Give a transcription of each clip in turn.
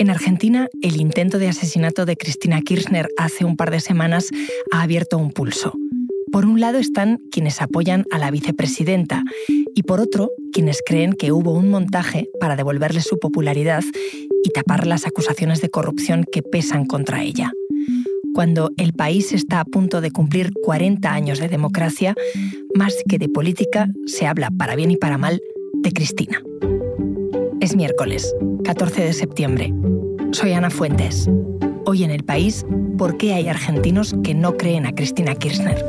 En Argentina, el intento de asesinato de Cristina Kirchner hace un par de semanas ha abierto un pulso. Por un lado están quienes apoyan a la vicepresidenta y por otro quienes creen que hubo un montaje para devolverle su popularidad y tapar las acusaciones de corrupción que pesan contra ella. Cuando el país está a punto de cumplir 40 años de democracia, más que de política, se habla para bien y para mal de Cristina. Es miércoles, 14 de septiembre. Soy Ana Fuentes. Hoy en el país, ¿por qué hay argentinos que no creen a Cristina Kirchner?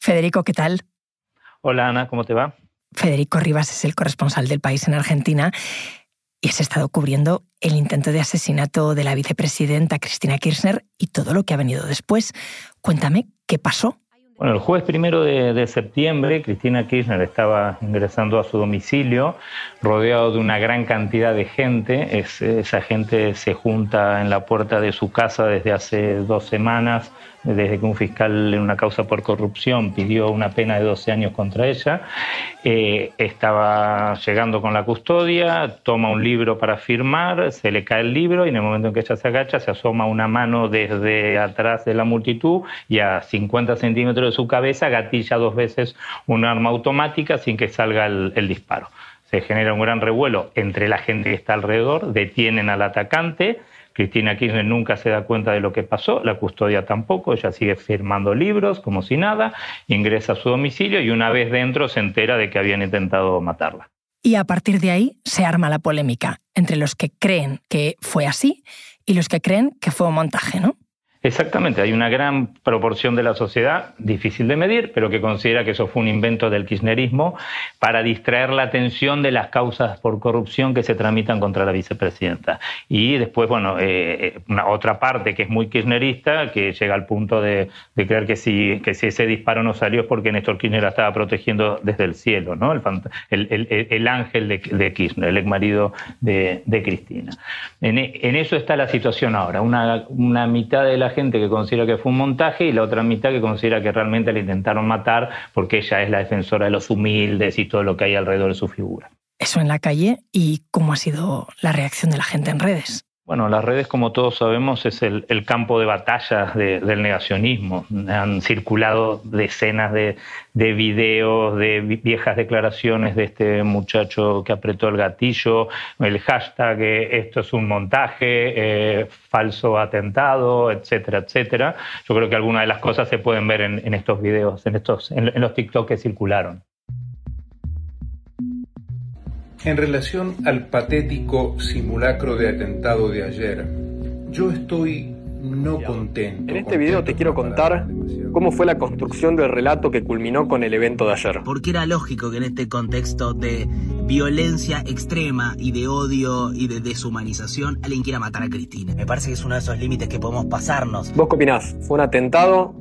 Federico, ¿qué tal? Hola Ana, ¿cómo te va? Federico Rivas es el corresponsal del país en Argentina y has estado cubriendo el intento de asesinato de la vicepresidenta Cristina Kirchner y todo lo que ha venido después. Cuéntame, ¿qué pasó? Bueno, el jueves primero de, septiembre, Cristina Kirchner estaba ingresando a su domicilio, rodeado de una gran cantidad de gente. esa gente se junta en la puerta de su casa desde hace dos semanas desde que un fiscal en una causa por corrupción pidió una pena de 12 años contra ella. Eh, estaba llegando con la custodia, toma un libro para firmar, se le cae el libro y en el momento en que ella se agacha se asoma una mano desde atrás de la multitud y a 50 centímetros de su cabeza gatilla dos veces un arma automática sin que salga el disparo. Se genera un gran revuelo entre la gente que está alrededor, detienen al atacante Cristina Kirchner nunca se da cuenta de lo que pasó, la custodia tampoco, ella sigue firmando libros como si nada, ingresa a su domicilio y una vez dentro se entera de que habían intentado matarla. Y a partir de ahí se arma la polémica entre los que creen que fue así y los que creen que fue un montaje, ¿no? Exactamente, hay una gran proporción de la sociedad, difícil de medir, pero que considera que eso fue un invento del kirchnerismo para distraer la atención de las causas por corrupción que se tramitan contra la vicepresidenta. Y después, bueno, eh, eh, una otra parte que es muy kirchnerista, que llega al punto de, creer que si, ese disparo no salió es porque Néstor Kirchner la estaba protegiendo desde el cielo, ¿no? el, ángel de, Kirchner, el ex marido de, Cristina. En, en, eso está la situación ahora, una, una mitad de la gente que considera que fue un montaje y la otra mitad que considera que realmente le intentaron matar porque ella es la defensora de los humildes y todo lo que hay alrededor de su figura. Eso en la calle y cómo ha sido la reacción de la gente en redes. Bueno, las redes, como todos sabemos, es el, campo de batalla del negacionismo. Han circulado decenas de, videos, de viejas declaraciones de este muchacho que apretó el gatillo, el hashtag eh, esto es un montaje, eh, falso atentado, etcétera, etcétera. Yo creo que algunas de las cosas se pueden ver en, estos videos, en, estos, en los TikTok que circularon. En relación al patético simulacro de atentado de ayer, yo estoy no contento. En este video te quiero contar cómo fue la construcción del relato que culminó con el evento de ayer. Porque era lógico que en este contexto de violencia extrema y de odio y de deshumanización alguien quiera matar a Cristina. Me parece que es uno de esos límites que podemos pasarnos. ¿Vos qué opinás? ¿Fue un atentado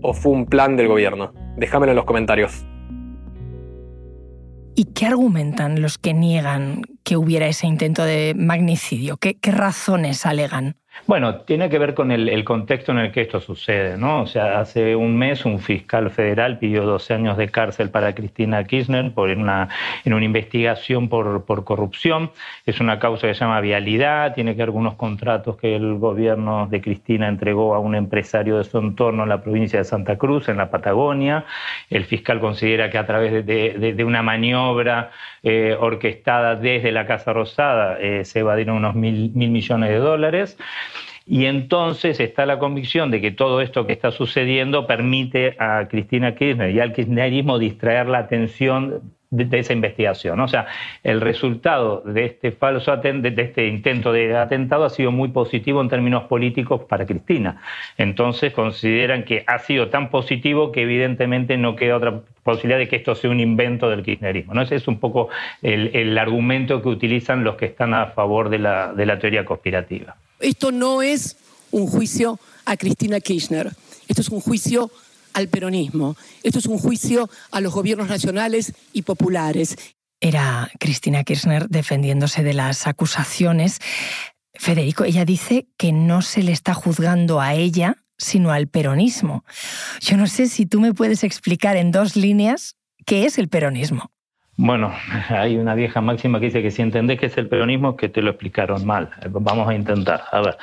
o fue un plan del gobierno? Déjamelo en los comentarios. ¿Y qué argumentan los que niegan que hubiera ese intento de magnicidio? ¿Qué, razones alegan? Bueno, tiene que ver con el, contexto en el que esto sucede, ¿no? O sea, hace un mes un fiscal federal pidió 12 años de cárcel para Cristina Kirchner por una, en una investigación por, por corrupción. Es una causa que se llama vialidad, tiene que ver con contratos que el gobierno de Cristina entregó a un empresario de su entorno en la provincia de Santa Cruz, en la Patagonia. El fiscal considera que a través de, una maniobra eh, orquestada desde la Casa Rosada eh, se evadieron unos mil, mil millones de dólares. Y entonces está la convicción de que todo esto que está sucediendo permite a Cristina Kirchner y al kirchnerismo distraer la atención de, esa investigación. O sea, el resultado de este falso de este intento de atentado ha sido muy positivo en términos políticos para Cristina. Entonces consideran que ha sido tan positivo que evidentemente no queda otra posibilidad de que esto sea un invento del kirchnerismo. ¿no? Ese es un poco el, argumento que utilizan los que están a favor de la, de la teoría conspirativa. Esto no es un juicio a Cristina Kirchner, esto es un juicio al peronismo, esto es un juicio a los gobiernos nacionales y populares. Era Cristina Kirchner defendiéndose de las acusaciones. Federico, ella dice que no se le está juzgando a ella, sino al peronismo. Yo no sé si tú me puedes explicar en dos líneas qué es el peronismo. Bueno, hay una vieja máxima que dice que si entendés qué es el peronismo, que te lo explicaron mal. Vamos a intentar. A ver,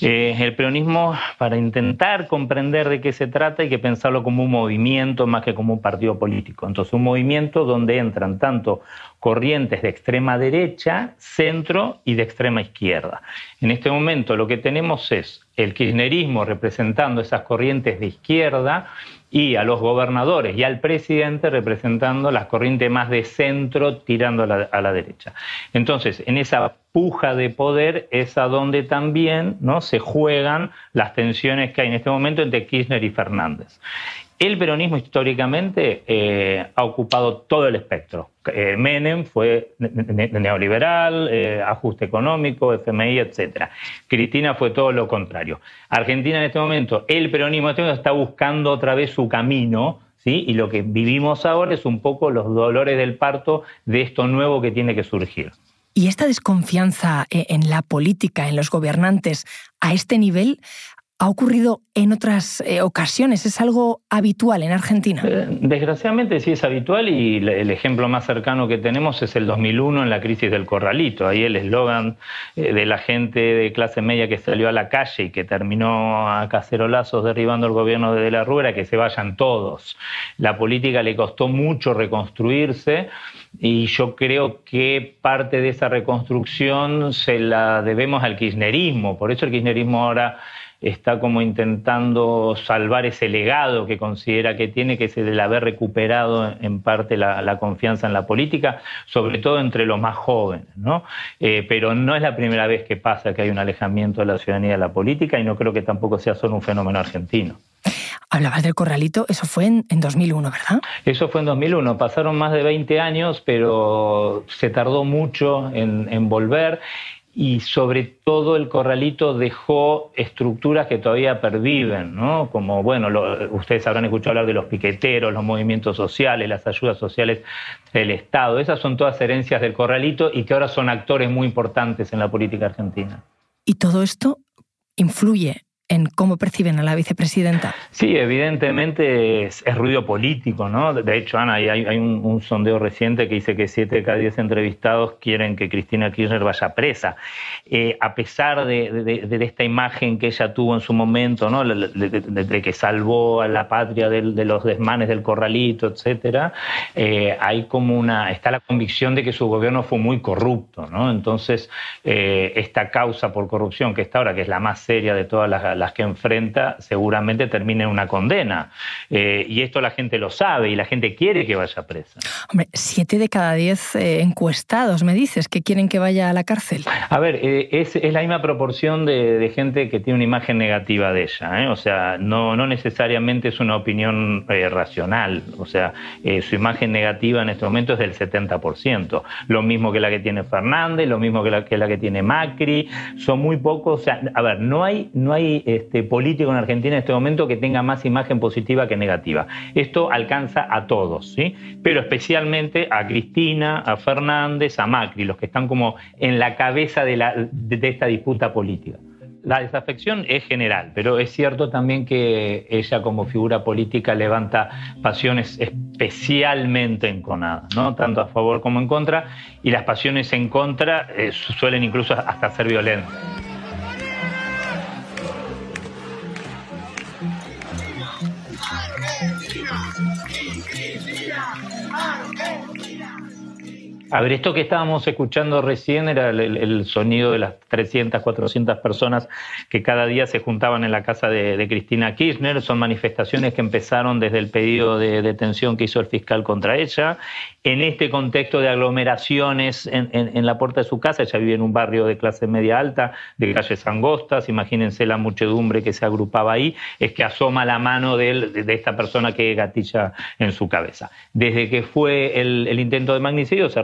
eh, el peronismo, para intentar comprender de qué se trata, hay que pensarlo como un movimiento más que como un partido político. Entonces, un movimiento donde entran tanto corrientes de extrema derecha, centro y de extrema izquierda. En este momento lo que tenemos es el kirchnerismo representando esas corrientes de izquierda y a los gobernadores y al presidente representando las corrientes más de centro tirando a la, derecha. Entonces, en esa puja de poder es a donde también ¿no? se juegan las tensiones que hay en este momento entre Kirchner y Fernández. El peronismo históricamente eh, ha ocupado todo el espectro. Eh, Menem fue neoliberal, eh, ajuste económico, FMI, etc. Cristina fue todo lo contrario. Argentina en este momento, el peronismo este está buscando otra vez su camino, ¿sí? y lo que vivimos ahora es un poco los dolores del parto de esto nuevo que tiene que surgir. ¿Y esta desconfianza en la política, en los gobernantes, a este nivel ha ocurrido en otras eh, ocasiones, es algo habitual en Argentina. Eh, desgraciadamente sí es habitual y el ejemplo más cercano que tenemos es el 2001 en la crisis del corralito. Ahí el eslogan eh, de la gente de clase media que salió a la calle y que terminó a cacerolazos derribando el gobierno de, de la Rúa era que se vayan todos. La política le costó mucho reconstruirse y yo creo que parte de esa reconstrucción se la debemos al kirchnerismo. Por eso el kirchnerismo ahora está como intentando salvar ese legado que considera que tiene, que es el haber recuperado en parte la, confianza en la política, sobre todo entre los más jóvenes. ¿no? Eh, pero no es la primera vez que pasa que hay un alejamiento de la ciudadanía de la política y no creo que tampoco sea solo un fenómeno argentino. Hablabas del corralito, eso fue en, 2001, ¿verdad? Eso fue en 2001, pasaron más de 20 años, pero se tardó mucho en, en volver y sobre todo el corralito dejó estructuras que todavía perviven, ¿no? Como, bueno, ustedes habrán escuchado hablar de los piqueteros, los movimientos sociales, las ayudas sociales del Estado. Esas son todas herencias del corralito y que ahora son actores muy importantes en la política argentina. ¿Y todo esto influye en cómo perciben a la vicepresidenta? Sí, evidentemente es, ruido político, ¿no? De hecho, Ana, hay, un, sondeo reciente que dice que siete de cada diez entrevistados quieren que Cristina Kirchner vaya presa. Eh, a pesar de, esta imagen que ella tuvo en su momento, ¿no? De, que salvó a la patria de, los desmanes del corralito, etcétera, eh, hay como una, está la convicción de que su gobierno fue muy corrupto, ¿no? Entonces, eh, esta causa por corrupción que está ahora, que es la más seria de todas las las que enfrenta seguramente termine en una condena. Eh, y esto la gente lo sabe y la gente quiere que vaya presa. Hombre, siete de cada diez eh, encuestados, me dices, que quieren que vaya a la cárcel. A ver, eh, es, la misma proporción de, gente que tiene una imagen negativa de ella. O sea, no, no necesariamente es una opinión racional. O sea, su imagen negativa en este momento es del 70%. Lo mismo que la que tiene Fernández, lo mismo que la que, la que tiene Macri. Son muy pocos. O sea, a ver, no hay, no hay este, político en Argentina en este momento que tenga más imagen positiva que negativa. Esto alcanza a todos, ¿sí? pero especialmente a Cristina, a Fernández, a Macri, los que están como en la cabeza de, esta disputa política. La desafección es general, pero es cierto también que ella como figura política levanta pasiones especialmente enconadas, tanto a favor como en contra, y las pasiones en contra eh, suelen incluso hasta ser violentas. Argentina, A ver, esto que estábamos escuchando recién era el, sonido de las 300, 400 personas que cada día se juntaban en la casa de, Cristina Kirchner. Son manifestaciones que empezaron desde el pedido de detención que hizo el fiscal contra ella. En este contexto de aglomeraciones en, la puerta de su casa, ella vive en un barrio de clase media alta, de calles angostas, imagínense la muchedumbre que se agrupaba ahí, es que asoma la mano de, de esta persona que gatilla en su cabeza. Desde que fue el, el intento de magnicidio se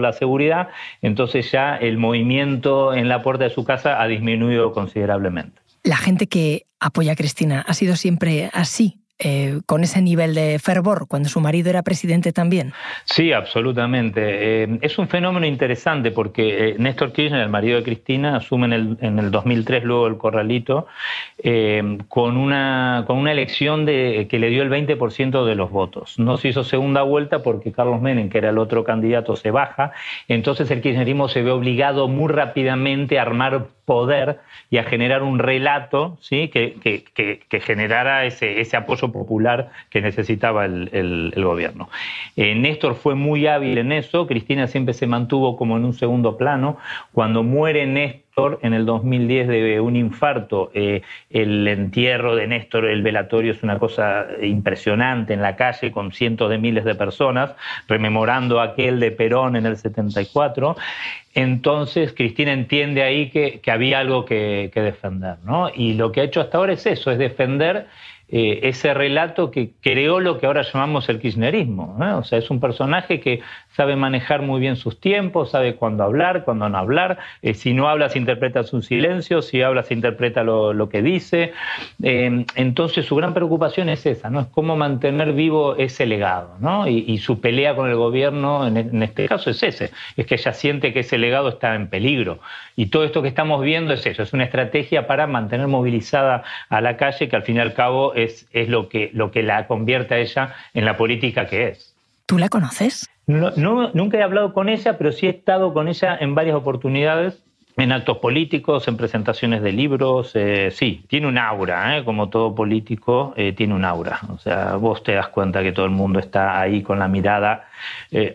la seguridad, entonces ya el movimiento en la puerta de su casa ha disminuido considerablemente. La gente que apoya a Cristina ha sido siempre así eh, con ese nivel de fervor cuando su marido era presidente también? Sí, absolutamente. Eh, es un fenómeno interesante porque Néstor Kirchner, el marido de Cristina, asume en el, en el 2003 luego el corralito con, una, con una elección de, que le dio el 20% de los votos. No se hizo segunda vuelta porque Carlos Menem, que era el otro candidato, se baja. Entonces el kirchnerismo se ve obligado muy rápidamente a armar poder y a generar un relato ¿sí? que, que, generara ese, ese, apoyo popular que necesitaba el, gobierno. Eh, Néstor fue muy hábil en eso, Cristina siempre se mantuvo como en un segundo plano. Cuando muere Néstor, en el 2010 de un infarto. Eh, el entierro de Néstor, el velatorio, es una cosa impresionante en la calle con cientos de miles de personas, rememorando aquel de Perón en el 74. Entonces Cristina entiende ahí que, había algo que, que defender, ¿no? Y lo que ha hecho hasta ahora es eso, es defender eh, ese relato que creó lo que ahora llamamos el kirchnerismo. O sea, es un personaje que sabe manejar muy bien sus tiempos, sabe cuándo hablar, cuándo no hablar. Eh, si no habla, se interpreta su silencio, si habla, se interpreta lo, que dice. Eh, entonces, su gran preocupación es esa, ¿no? Es cómo mantener vivo ese legado, ¿no? Y, su pelea con el gobierno, en, en este caso, es ese. Es que ella siente que ese legado está en peligro. Y todo esto que estamos viendo es eso, es una estrategia para mantener movilizada a la calle, que al fin y al cabo es, es lo, que, lo que la convierte a ella en la política que es. ¿Tú la conoces? No, nunca he hablado con ella, pero sí he estado con ella en varias oportunidades en actos políticos, en presentaciones de libros, eh, sí, tiene un aura, ¿eh? como todo político, eh, tiene un aura. O sea, vos te das cuenta que todo el mundo está ahí con la mirada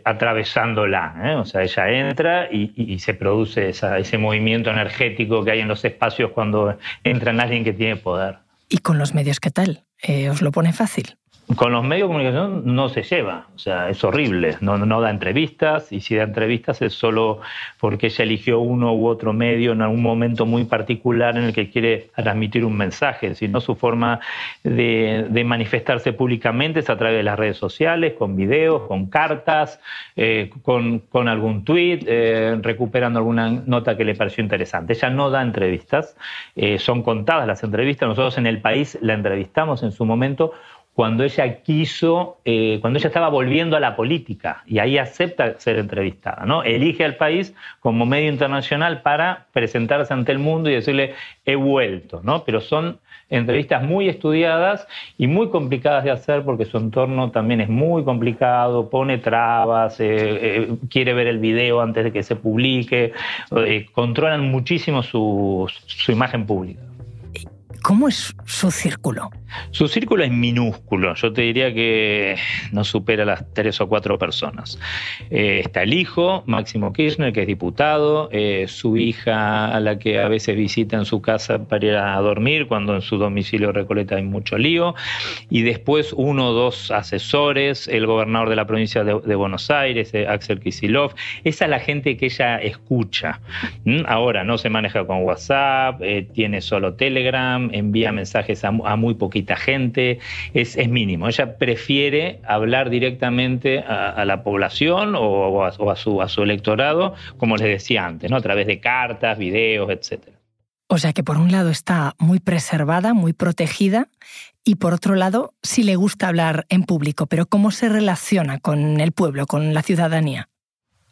atravesándola. O sea, ella entra y, se produce ese movimiento energético que hay en los espacios cuando entra en alguien que tiene poder. ¿Y con los medios qué tal? ¿Os lo pone fácil? Con los medios de comunicación no se lleva, o sea, es horrible, no, no da entrevistas y si da entrevistas es solo porque ella eligió uno u otro medio en algún momento muy particular en el que quiere transmitir un mensaje, sino su forma de, manifestarse públicamente es a través de las redes sociales, con videos, con cartas, eh, con, algún tweet, eh, recuperando alguna nota que le pareció interesante. Ella no da entrevistas, eh, son contadas las entrevistas, nosotros en el país la entrevistamos en su momento cuando ella quiso, eh, cuando ella estaba volviendo a la política y ahí acepta ser entrevistada, ¿no? Elige al país como medio internacional para presentarse ante el mundo y decirle he vuelto, ¿no? Pero son entrevistas muy estudiadas y muy complicadas de hacer porque su entorno también es muy complicado, pone trabas, eh, eh, quiere ver el video antes de que se publique, controlan muchísimo su imagen pública. ¿Cómo es su círculo? Su círculo es minúsculo, yo te diría que no supera las tres o cuatro personas. Eh, está el hijo, Máximo Kirchner, que es diputado, eh, su hija, a la que a veces visita en su casa para ir a dormir, cuando en su domicilio Recoleta hay mucho lío, y después uno o dos asesores, el gobernador de la provincia de, Buenos Aires, eh, Axel Kisilov, esa es la gente que ella escucha. ¿Mm? Ahora no se maneja con WhatsApp, tiene solo Telegram, envía mensajes a, muy poquita gente, es, mínimo. Ella prefiere hablar directamente a, la población o, a, su, electorado, como les decía antes, ¿no? a través de cartas, videos, etc. O sea que por un lado está muy preservada, muy protegida, y por otro lado sí le gusta hablar en público, pero ¿cómo se relaciona con el pueblo, con la ciudadanía?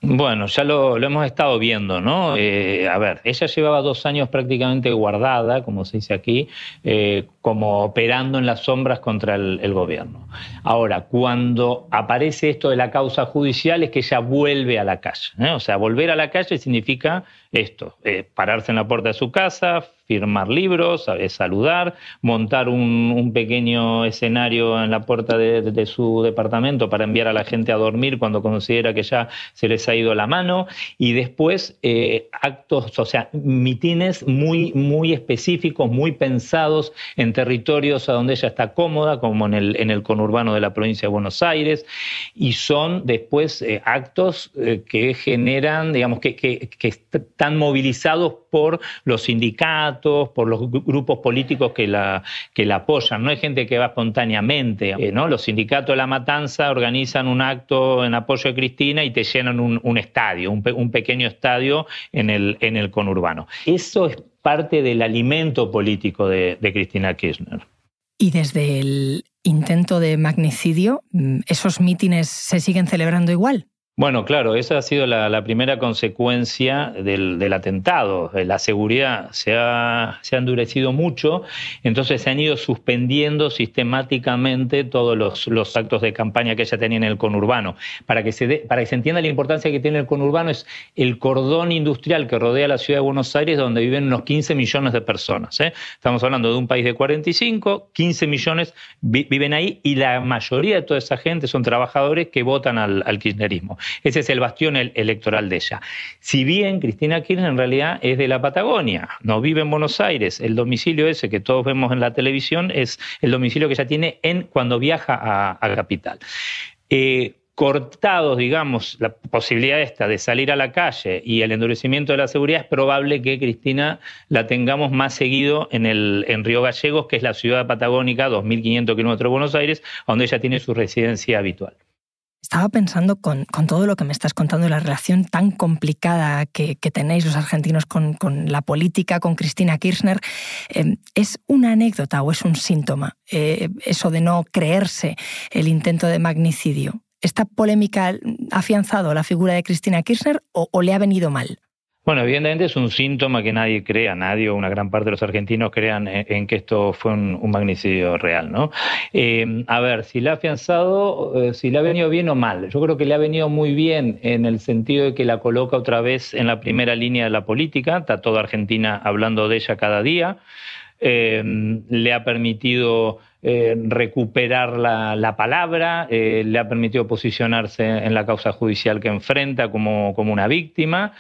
Bueno, ya lo, hemos estado viendo, ¿no? Eh, a ver, ella llevaba dos años prácticamente guardada, como se dice aquí, eh, como operando en las sombras contra el, gobierno. Ahora, cuando aparece esto de la causa judicial es que ella vuelve a la calle. ¿eh? O sea, volver a la calle significa esto, pararse en la puerta de su casa, firmar libros, saludar, montar un, pequeño escenario en la puerta de, su departamento para enviar a la gente a dormir cuando considera que ya se les ha ido la mano. Y después eh, actos, o sea, mitines muy, muy específicos, muy pensados en territorios a donde ella está cómoda, como en el, en el conurbano de la provincia de Buenos Aires, y son después eh, actos eh, que generan, digamos, que, que, que están movilizados por los sindicatos, por los grupos políticos que la, que la apoyan. No hay gente que va espontáneamente. Eh, ¿no? Los sindicatos de la matanza organizan un acto en apoyo de Cristina y te llenan un, estadio, un, pequeño estadio en el, en el conurbano. Eso es parte del alimento político de, Cristina Kirchner. Y desde el intento de magnicidio, mm, ¿esos mítines se siguen celebrando igual? Bueno, claro, esa ha sido la, primera consecuencia del, atentado. La seguridad se ha, endurecido mucho, entonces se han ido suspendiendo sistemáticamente todos los, actos de campaña que ella tenía en el conurbano. Para que, se para que se entienda la importancia que tiene el conurbano, es el cordón industrial que rodea la ciudad de Buenos Aires, donde viven unos 15 millones de personas. ¿eh? Estamos hablando de un país de 45, 15 millones viven ahí y la mayoría de toda esa gente son trabajadores que votan al kirchnerismo. Ese es el bastión electoral de ella. Si bien Cristina Kirchner en realidad es de la Patagonia, no vive en Buenos Aires, el domicilio ese que todos vemos en la televisión es el domicilio que ella tiene en, cuando viaja a, Capital. Eh, cortados, digamos, la posibilidad esta de salir a la calle y el endurecimiento de la seguridad, es probable que Cristina la tengamos más seguido en, el, en Río Gallegos, que es la ciudad patagónica, 2.500 kilómetros de Buenos Aires, donde ella tiene su residencia habitual. Estaba pensando con, todo lo que me estás contando, la relación tan complicada que, tenéis los argentinos con, la política, con Cristina Kirchner. Em, ¿Es una anécdota o es un síntoma eh, eso de no creerse el intento de magnicidio? ¿Esta polémica ha afianzado la figura de Cristina Kirchner o le ha venido mal? Bueno, evidentemente es un síntoma que nadie crea, nadie o una gran parte de los argentinos crean en, que esto fue un, magnicidio real, ¿no? Eh, a ver, si le ha afianzado, eh, si le ha venido bien o mal. Yo creo que le ha venido muy bien en el sentido de que la coloca otra vez en la primera línea de la política, está toda Argentina hablando de ella cada día. Eh, le ha permitido eh, recuperar la, palabra, eh, le ha permitido posicionarse en la causa judicial que enfrenta como, como una víctima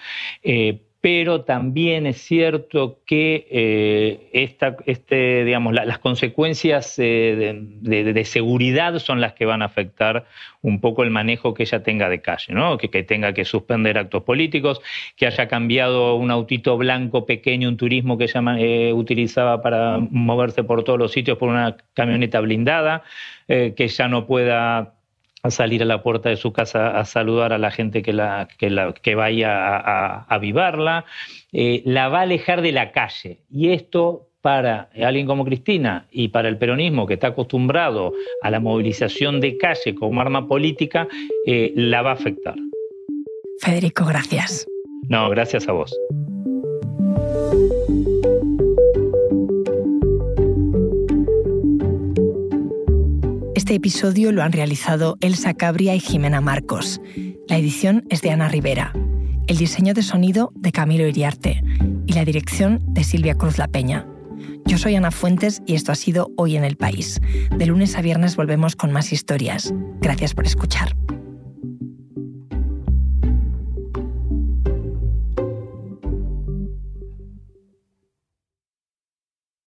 pero también es cierto que eh, este, digamos, las consecuencias eh, de, seguridad son las que van a afectar un poco el manejo que ella tenga de calle, ¿no? que, tenga que suspender actos políticos, que haya cambiado un autito blanco pequeño, un turismo que ella eh, utilizaba para moverse por todos los sitios por una camioneta blindada, que ya no pueda a salir a la puerta de su casa a saludar a la gente que, la, que, vaya a, avivarla, eh, la va a alejar de la calle. Y esto para alguien como Cristina y para el peronismo que está acostumbrado a la movilización de calle como arma política, eh, la va a afectar. Federico, gracias. No, gracias a vos. Este episodio lo han realizado Elsa Cabria y Jimena Marcos. La edición es de Ana Rivera. El diseño de sonido de Camilo Iriarte y la dirección de Silvia Cruz La Peña. Yo soy Ana Fuentes y esto ha sido Hoy en el País. De lunes a viernes volvemos con más historias. Gracias por escuchar.